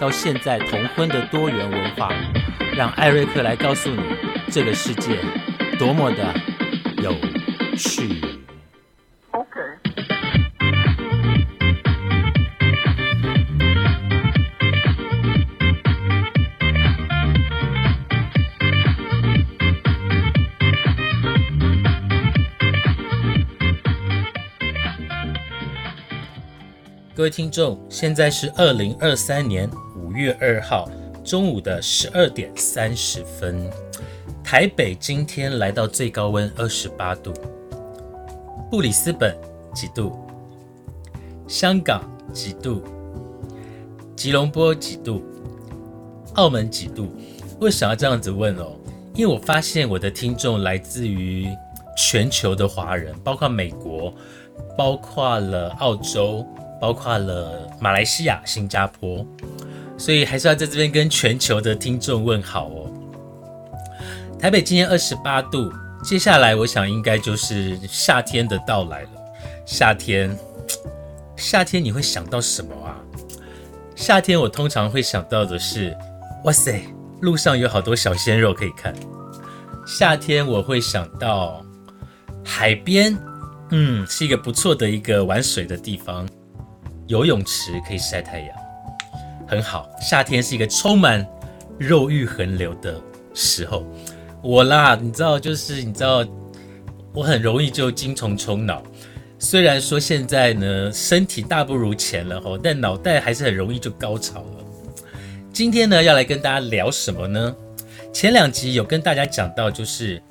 到现在同婚的多元文化，让艾瑞克来告诉你，这个世界多么的有趣。各位听众，现在是二零二三年月二号中午的十二点三十分。台北今天来到最高温二十八度，布里斯本几度？香港几度？吉隆坡几度？澳门几度？为什么要这样子问哦？因为我发现我的听众来自于全球的华人，包括美国，包括了澳洲。包括了马来西亚、新加坡，所以还是要在这边跟全球的听众问好哦。台北今天二十八度，接下来我想应该就是夏天的到来了。夏天，夏天你会想到什么啊？夏天我通常会想到的是，哇塞，路上有好多小鲜肉可以看。夏天我会想到海边，嗯，是一个不错的一个玩水的地方。游泳池可以晒太阳，很好。夏天是一个充满肉欲横流的时候。我啦，你知道，就是你知道，我很容易就精虫充脑。虽然说现在呢，身体大不如前了吼，但脑袋还是很容易就高潮了。今天呢，要来跟大家聊什么呢？前两集有跟大家讲到，就是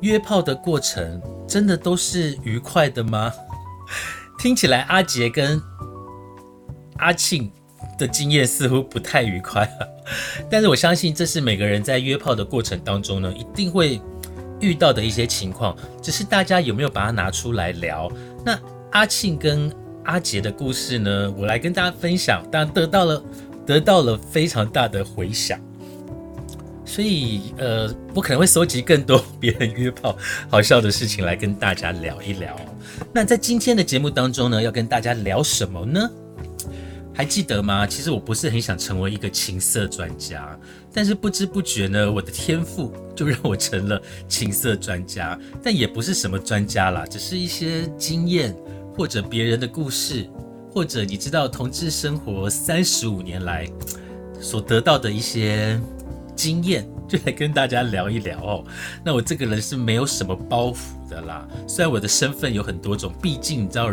约炮的过程真的都是愉快的吗？听起来阿杰跟阿庆的经验似乎不太愉快，但是我相信这是每个人在约炮的过程当中呢，一定会遇到的一些情况，只是大家有没有把它拿出来聊？那阿庆跟阿杰的故事呢，我来跟大家分享，当然得到了得到了非常大的回响，所以呃，我可能会收集更多别人约炮好笑的事情来跟大家聊一聊。那在今天的节目当中呢，要跟大家聊什么呢？还记得吗？其实我不是很想成为一个情色专家，但是不知不觉呢，我的天赋就让我成了情色专家。但也不是什么专家啦，只是一些经验或者别人的故事，或者你知道同志生活三十五年来所得到的一些经验，就来跟大家聊一聊哦。那我这个人是没有什么包袱的啦，虽然我的身份有很多种，毕竟你知道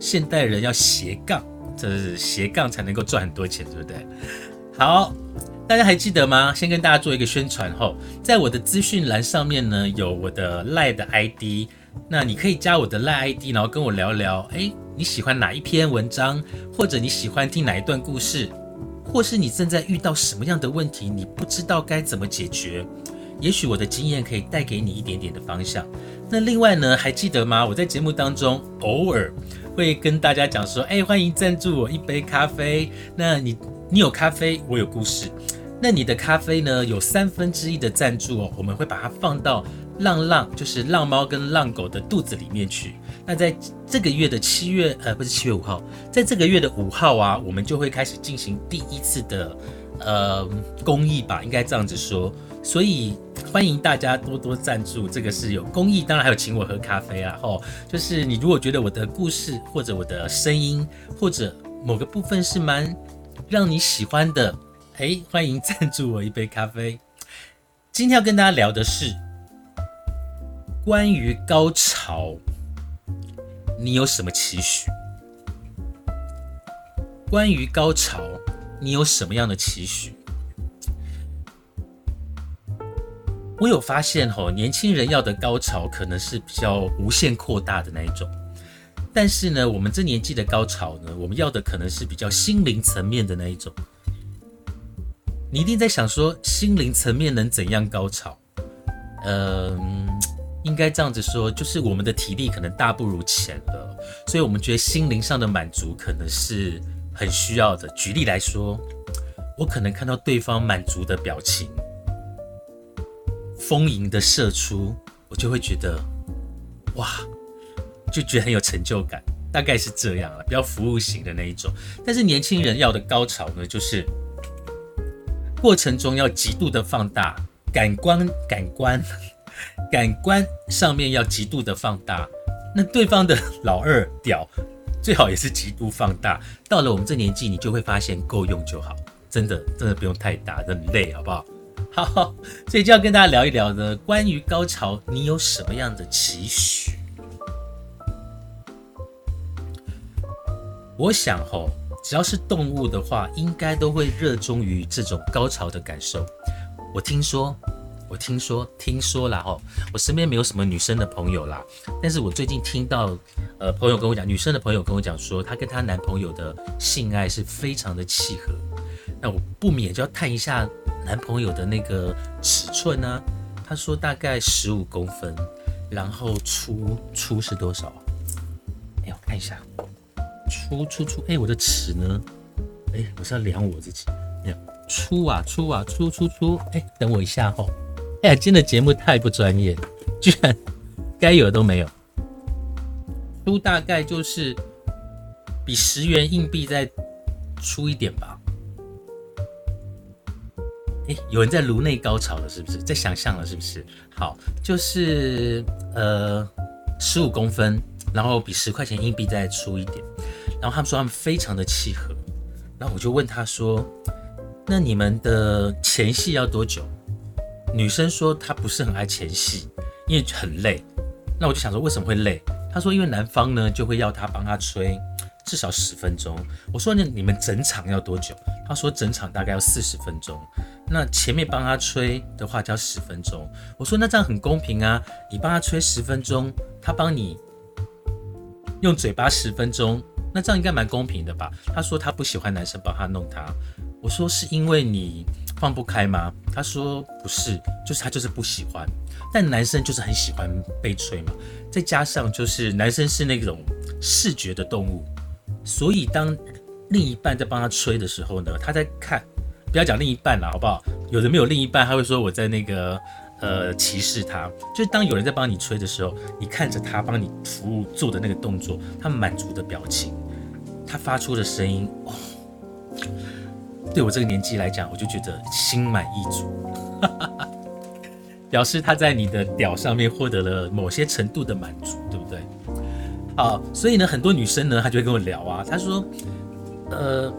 现代人要斜杠。这是斜杠才能够赚很多钱，对不对？好，大家还记得吗？先跟大家做一个宣传后，在我的资讯栏上面呢，有我的赖的 ID，那你可以加我的赖 ID，然后跟我聊聊，哎，你喜欢哪一篇文章，或者你喜欢听哪一段故事，或是你正在遇到什么样的问题，你不知道该怎么解决，也许我的经验可以带给你一点点的方向。那另外呢，还记得吗？我在节目当中偶尔。会跟大家讲说，哎，欢迎赞助我一杯咖啡。那你你有咖啡，我有故事。那你的咖啡呢，有三分之一的赞助哦，我们会把它放到浪浪，就是浪猫跟浪狗的肚子里面去。那在这个月的七月，呃，不是七月五号，在这个月的五号啊，我们就会开始进行第一次的呃公益吧，应该这样子说。所以欢迎大家多多赞助，这个是有公益，当然还有请我喝咖啡啊！哦，就是你如果觉得我的故事或者我的声音或者某个部分是蛮让你喜欢的，哎，欢迎赞助我一杯咖啡。今天要跟大家聊的是关于高潮，你有什么期许？关于高潮，你有什么样的期许？我有发现吼，年轻人要的高潮可能是比较无限扩大的那一种，但是呢，我们这年纪的高潮呢，我们要的可能是比较心灵层面的那一种。你一定在想说，心灵层面能怎样高潮？嗯，应该这样子说，就是我们的体力可能大不如前了，所以我们觉得心灵上的满足可能是很需要的。举例来说，我可能看到对方满足的表情，丰盈的射出，我就会觉得，哇，就觉得很有成就感，大概是这样了，比较服务型的那一种。但是年轻人要的高潮呢，就是过程中要极度的放大。感官、感官、感官上面要极度的放大，那对方的老二屌最好也是极度放大。到了我们这年纪，你就会发现够用就好，真的真的不用太大，很累，好不好？好，所以就要跟大家聊一聊呢，关于高潮，你有什么样的期许？我想吼，只要是动物的话，应该都会热衷于这种高潮的感受。我听说，我听说，听说啦吼，我身边没有什么女生的朋友啦，但是我最近听到，呃，朋友跟我讲，女生的朋友跟我讲说，她跟她男朋友的性爱是非常的契合。那我不免就要探一下男朋友的那个尺寸呢？他说大概十五公分，然后粗粗是多少？哎，我看一下，粗粗粗，哎，我的尺呢？哎，我是要量我自己，没粗啊粗啊粗粗粗！哎，等我一下吼！哎呀，今天的节目太不专业，居然该有的都没有。粗大概就是比十元硬币再粗一点吧。哎，有人在颅内高潮了，是不是？在想象了，是不是？好，就是呃十五公分，然后比十块钱硬币再粗一点。然后他们说他们非常的契合，然后我就问他说。那你们的前戏要多久？女生说她不是很爱前戏，因为很累。那我就想说为什么会累？她说因为男方呢就会要她帮他吹至少十分钟。我说那你们整场要多久？他说整场大概要四十分钟。那前面帮他吹的话要十分钟。我说那这样很公平啊，你帮他吹十分钟，他帮你用嘴巴十分钟，那这样应该蛮公平的吧？他说他不喜欢男生帮他弄他。我说是因为你放不开吗？他说不是，就是他就是不喜欢。但男生就是很喜欢被吹嘛，再加上就是男生是那种视觉的动物，所以当另一半在帮他吹的时候呢，他在看，不要讲另一半了，好不好？有的没有另一半，他会说我在那个呃歧视他。就是当有人在帮你吹的时候，你看着他帮你服务做的那个动作，他满足的表情，他发出的声音，对我这个年纪来讲，我就觉得心满意足，表示他在你的屌上面获得了某些程度的满足，对不对？啊，所以呢，很多女生呢，她就会跟我聊啊，她说，呃，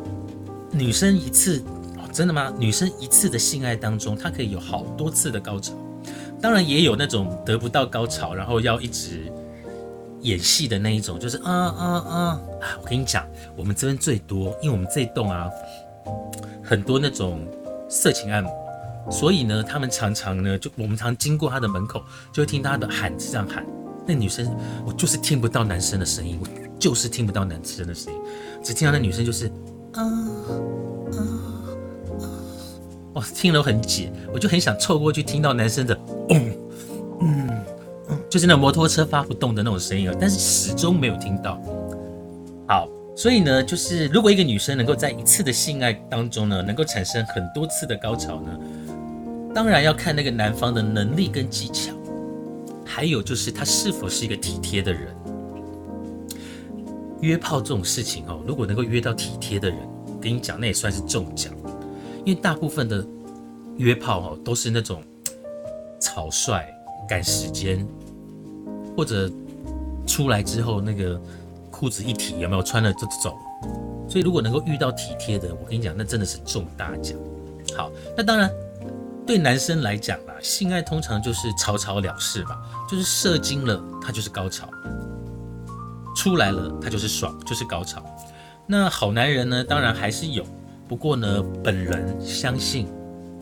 女生一次，真的吗？女生一次的性爱当中，她可以有好多次的高潮，当然也有那种得不到高潮，然后要一直演戏的那一种，就是啊啊啊啊！我跟你讲，我们这边最多，因为我们这栋啊。很多那种色情按摩，所以呢，他们常常呢，就我们常经过他的门口，就会听他的喊，这样喊。那女生，我就是听不到男生的声音，我就是听不到男生的声音，只听到那女生就是啊啊啊！哇，听了很紧，我就很想凑过去听到男生的嗯嗯嗯，就是那摩托车发不动的那种声音啊，但是始终没有听到。好。所以呢，就是如果一个女生能够在一次的性爱当中呢，能够产生很多次的高潮呢，当然要看那个男方的能力跟技巧，还有就是他是否是一个体贴的人。约炮这种事情哦，如果能够约到体贴的人，跟你讲，那也算是中奖。因为大部分的约炮哦，都是那种草率、赶时间，或者出来之后那个。裤子一提，有没有穿了就走？所以如果能够遇到体贴的，我跟你讲，那真的是中大奖。好，那当然对男生来讲啦，性爱通常就是草草了事吧，就是射精了，它就是高潮；出来了，它就是爽，就是高潮。那好男人呢，当然还是有，不过呢，本人相信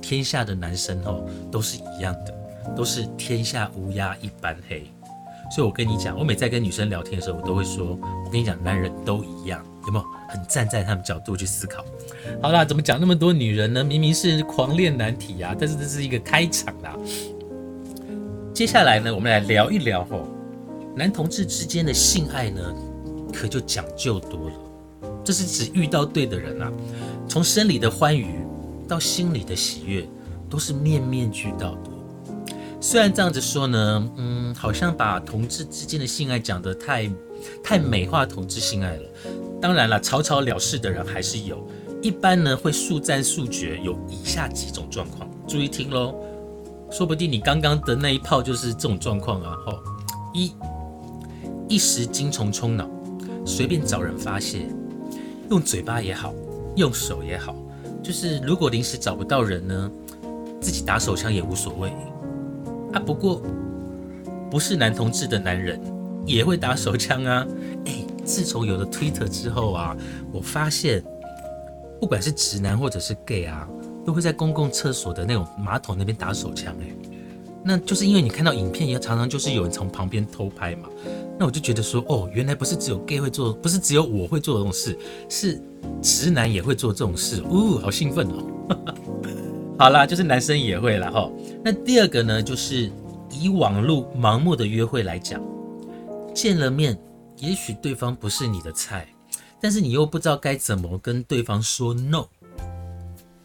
天下的男生哦，都是一样的，都是天下乌鸦一般黑。所以我跟你讲，我每在跟女生聊天的时候，我都会说，我跟你讲，男人都一样，有没有很站在他们角度去思考。好啦，怎么讲那么多女人呢？明明是狂恋难题啊，但是这是一个开场啦。接下来呢，我们来聊一聊吼，男同志之间的性爱呢，可就讲究多了。这是指遇到对的人啊，从生理的欢愉到心里的喜悦，都是面面俱到的。虽然这样子说呢，嗯，好像把同志之间的性爱讲得太太美化同志性爱了。当然了，草草了事的人还是有。一般呢，会速战速决，有以下几种状况，注意听喽。说不定你刚刚的那一炮就是这种状况啊！吼，一一时精虫冲脑，随便找人发泄，用嘴巴也好，用手也好，就是如果临时找不到人呢，自己打手枪也无所谓。啊，不过不是男同志的男人也会打手枪啊！自从有了 Twitter 之后啊，我发现。不管是直男或者是 gay 啊，都会在公共厕所的那种马桶那边打手枪哎，那就是因为你看到影片也常常就是有人从旁边偷拍嘛，那我就觉得说哦，原来不是只有 gay 会做，不是只有我会做这种事，是直男也会做这种事，呜，好兴奋哦！好啦，就是男生也会了哈。那第二个呢，就是以网络盲目的约会来讲，见了面，也许对方不是你的菜。但是你又不知道该怎么跟对方说 no，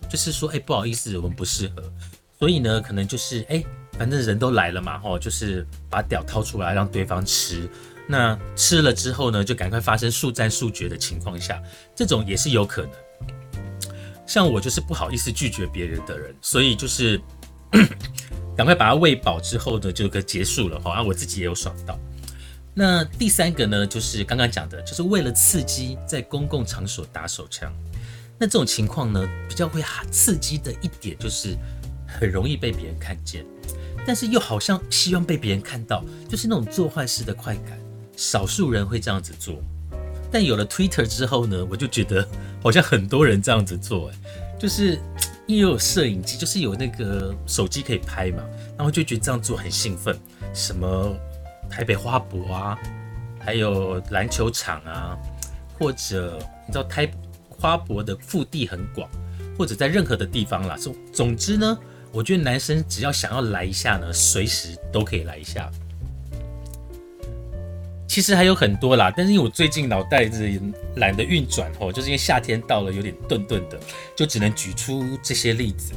就是说，哎，不好意思，我们不适合。所以呢，可能就是，哎，反正人都来了嘛，吼，就是把屌掏出来让对方吃。那吃了之后呢，就赶快发生速战速决的情况下，这种也是有可能。像我就是不好意思拒绝别人的人，所以就是 赶快把它喂饱之后呢，就可结束了，哈，啊，我自己也有爽到。那第三个呢，就是刚刚讲的，就是为了刺激在公共场所打手枪。那这种情况呢，比较会刺激的一点就是很容易被别人看见，但是又好像希望被别人看到，就是那种做坏事的快感。少数人会这样子做，但有了 Twitter 之后呢，我就觉得好像很多人这样子做，哎，就是因为有摄影机，就是有那个手机可以拍嘛，然后就觉得这样做很兴奋，什么。台北花博啊，还有篮球场啊，或者你知道台花博的腹地很广，或者在任何的地方啦。总总之呢，我觉得男生只要想要来一下呢，随时都可以来一下。其实还有很多啦，但是因为我最近脑袋子懒得运转哦，就是因为夏天到了，有点顿顿的，就只能举出这些例子。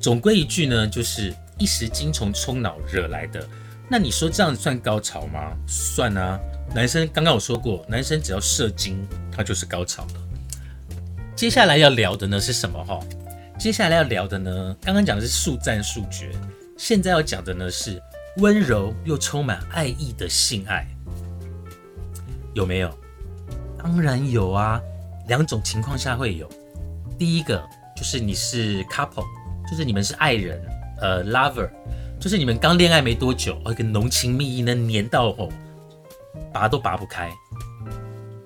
总归一句呢，就是一时精虫冲脑惹来的。那你说这样算高潮吗？算啊，男生刚刚我说过，男生只要射精，他就是高潮了。接下来要聊的呢是什么哈？接下来要聊的呢，刚刚讲的是速战速决，现在要讲的呢是温柔又充满爱意的性爱，有没有？当然有啊，两种情况下会有。第一个就是你是 couple，就是你们是爱人，呃，lover。就是你们刚恋爱没多久，哦，一个浓情蜜意呢，黏到吼，拔都拔不开。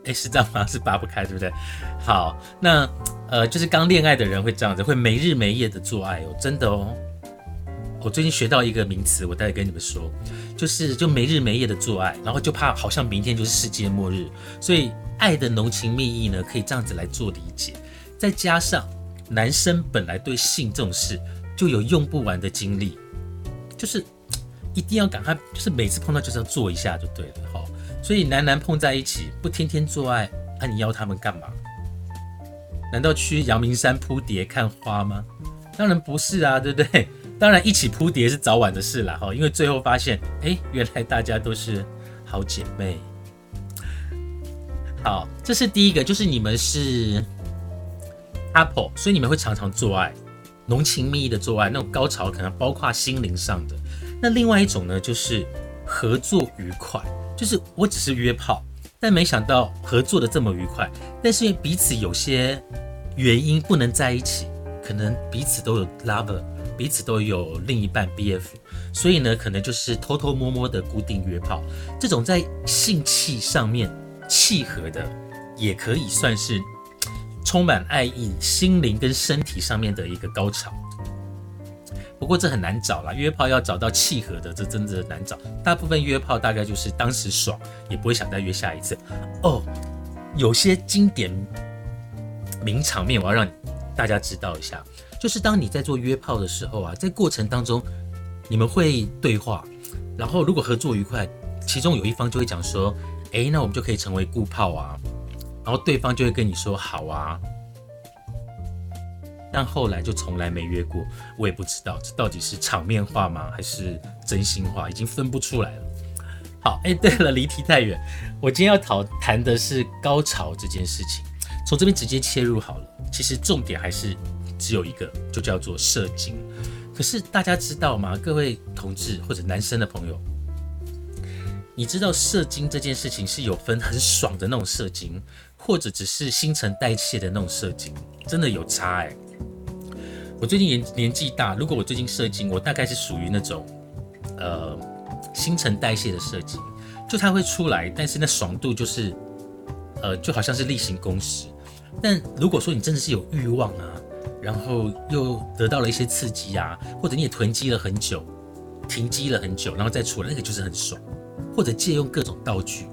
哎，是这样吗？是拔不开，对不对？好，那呃，就是刚恋爱的人会这样子，会没日没夜的做爱哦，真的哦。我最近学到一个名词，我待会跟你们说，就是就没日没夜的做爱，然后就怕好像明天就是世界末日，所以爱的浓情蜜意呢，可以这样子来做理解。再加上男生本来对性这种事就有用不完的精力。就是一定要赶快，就是每次碰到就是要做一下就对了，哈。所以男男碰在一起不天天做爱，那你要他们干嘛？难道去阳明山扑蝶看花吗？当然不是啊，对不对？当然一起扑蝶是早晚的事了，哈。因为最后发现，哎，原来大家都是好姐妹。好，这是第一个，就是你们是 couple，所以你们会常常做爱。浓情蜜意的做爱，那种高潮可能包括心灵上的。那另外一种呢，就是合作愉快，就是我只是约炮，但没想到合作的这么愉快。但是因为彼此有些原因不能在一起，可能彼此都有 lover，彼此都有另一半 BF，所以呢，可能就是偷偷摸摸的固定约炮。这种在性气上面契合的，也可以算是。充满爱意，心灵跟身体上面的一个高潮。不过这很难找啦，约炮要找到契合的，这真的难找。大部分约炮大概就是当时爽，也不会想再约下一次。哦，有些经典名场面，我要让大家知道一下，就是当你在做约炮的时候啊，在过程当中你们会对话，然后如果合作愉快，其中有一方就会讲说，诶，那我们就可以成为顾炮啊，然后对方就会跟你说好啊，但后来就从来没约过，我也不知道这到底是场面话吗，还是真心话，已经分不出来了。好，哎，对了，离题太远，我今天要讨谈的是高潮这件事情。从这边直接切入好了，其实重点还是只有一个，就叫做射精。可是大家知道吗？各位同志或者男生的朋友，你知道射精这件事情是有分很爽的那种射精，或者只是新陈代谢的那种射精，真的有差哎。我最近年年纪大，如果我最近射精，我大概是属于那种呃新陈代谢的射精，就它会出来，但是那爽度就是呃就好像是例行公事。但如果说你真的是有欲望啊，然后又得到了一些刺激啊，或者你也囤积了很久，停机了很久，然后再出来，那个就是很爽。或者借用各种道具，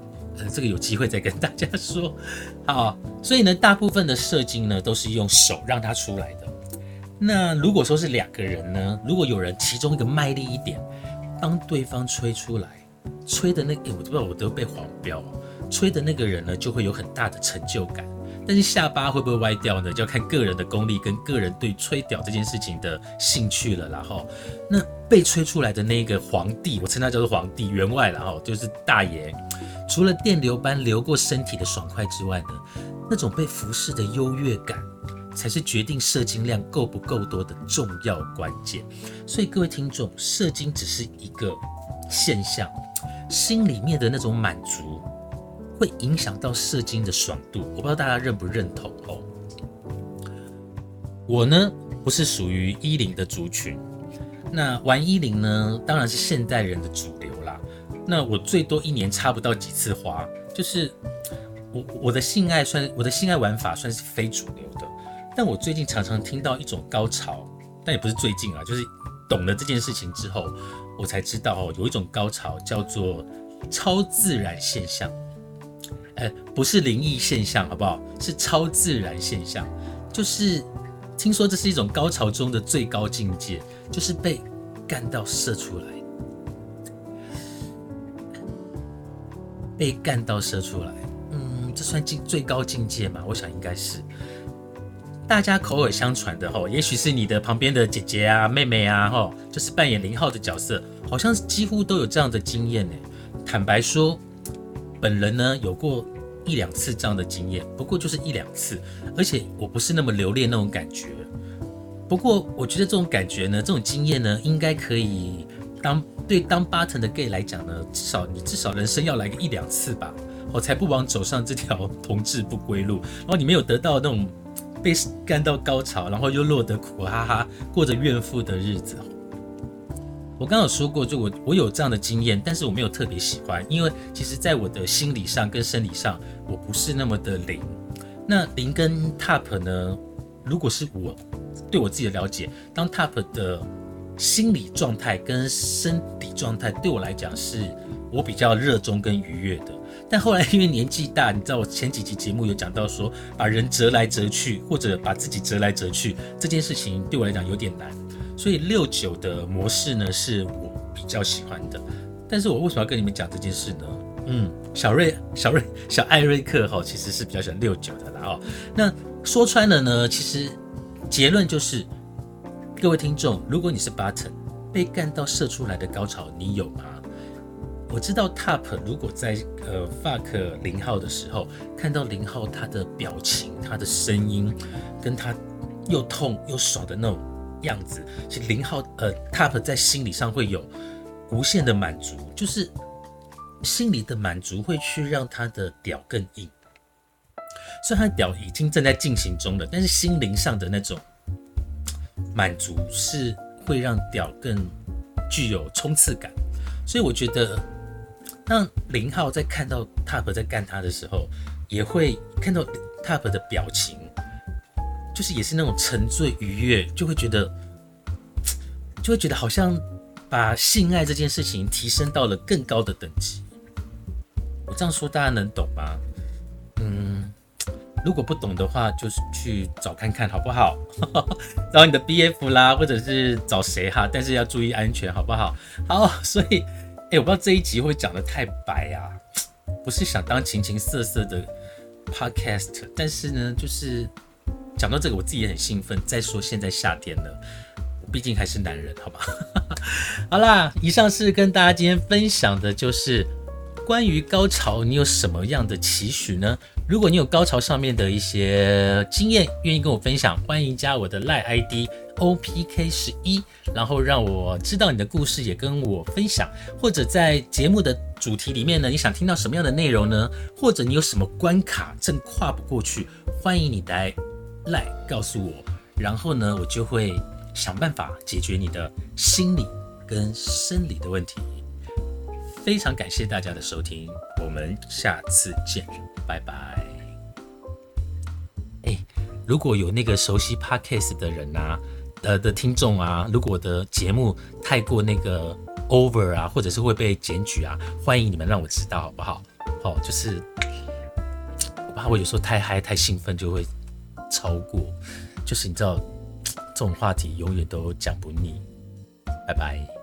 这个有机会再跟大家说。好，所以呢，大部分的设计呢都是用手让它出来的。那如果说是两个人呢，如果有人其中一个卖力一点，当对方吹出来，吹的那，个，我不知道我都被黄标，吹的那个人呢就会有很大的成就感。但是下巴会不会歪掉呢？就要看个人的功力跟个人对吹屌这件事情的兴趣了。然后，那被吹出来的那个皇帝，我称他叫做皇帝员外，然后就是大爷。除了电流般流过身体的爽快之外呢，那种被服侍的优越感，才是决定射精量够不够多的重要关键。所以各位听众，射精只是一个现象，心里面的那种满足。会影响到射精的爽度，我不知道大家认不认同哦。我呢不是属于一零的族群，那玩一零呢当然是现代人的主流啦。那我最多一年插不到几次花，就是我我的性爱算我的性爱玩法算是非主流的。但我最近常常听到一种高潮，但也不是最近啊，就是懂了这件事情之后，我才知道哦，有一种高潮叫做超自然现象。哎，不是灵异现象，好不好？是超自然现象，就是听说这是一种高潮中的最高境界，就是被干到射出来，被干到射出来。嗯，这算境最高境界吗？我想应该是。大家口耳相传的吼，也许是你的旁边的姐姐啊、妹妹啊，吼，就是扮演零号的角色，好像几乎都有这样的经验呢。坦白说。本人呢有过一两次这样的经验，不过就是一两次，而且我不是那么留恋那种感觉。不过我觉得这种感觉呢，这种经验呢，应该可以当对当八成的 gay 来讲呢，至少你至少人生要来个一两次吧，我才不枉走上这条同志不归路。然后你没有得到那种被干到高潮，然后又落得苦哈哈，过着怨妇的日子。我刚有说过，就我我有这样的经验，但是我没有特别喜欢，因为其实在我的心理上跟生理上，我不是那么的灵。那灵跟 top 呢？如果是我对我自己的了解，当 top 的心理状态跟身体状态对我来讲，是我比较热衷跟愉悦的。但后来因为年纪大，你知道我前几集节目有讲到说，把人折来折去，或者把自己折来折去，这件事情对我来讲有点难。所以六九的模式呢，是我比较喜欢的。但是我为什么要跟你们讲这件事呢？嗯，小瑞、小瑞、小艾瑞克哈，其实是比较喜欢六九的啦哦。那说穿了呢，其实结论就是，各位听众，如果你是 button 被干到射出来的高潮，你有吗？我知道 top 如果在呃 fuck 零号的时候，看到零号他的表情、他的声音，跟他又痛又爽的那种。样子，其实零号呃，Top 在心理上会有无限的满足，就是心理的满足会去让他的屌更硬。虽然他屌已经正在进行中了，但是心灵上的那种满足是会让屌更具有冲刺感。所以我觉得，当零号在看到 Top 在干他的时候，也会看到 Top 的表情。就是也是那种沉醉愉悦，就会觉得，就会觉得好像把性爱这件事情提升到了更高的等级。我这样说大家能懂吗？嗯，如果不懂的话，就是去找看看好不好？找你的 BF 啦，或者是找谁哈，但是要注意安全，好不好？好，所以，哎，我不知道这一集会讲的太白啊，不是想当情情色色的 podcast，但是呢，就是讲到这个，我自己也很兴奋。再说现在夏天了，毕竟还是男人，好吧？好啦，以上是跟大家今天分享的，就是关于高潮，你有什么样的期许呢？如果你有高潮上面的一些经验，愿意跟我分享，欢迎加我的赖 ID OPK 十一，然后让我知道你的故事，也跟我分享。或者在节目的主题里面呢，你想听到什么样的内容呢？或者你有什么关卡正跨不过去，欢迎你来赖告诉我，然后呢，我就会想办法解决你的心理跟生理的问题。非常感谢大家的收听，我们下次见。拜拜。哎，如果有那个熟悉 Podcast 的人啊，呃的听众啊，如果我的节目太过那个 over 啊，或者是会被检举啊，欢迎你们让我知道，好不好？好，就是我怕我有时候太嗨、太兴奋就会超过，就是你知道，这种话题永远都讲不腻。拜拜。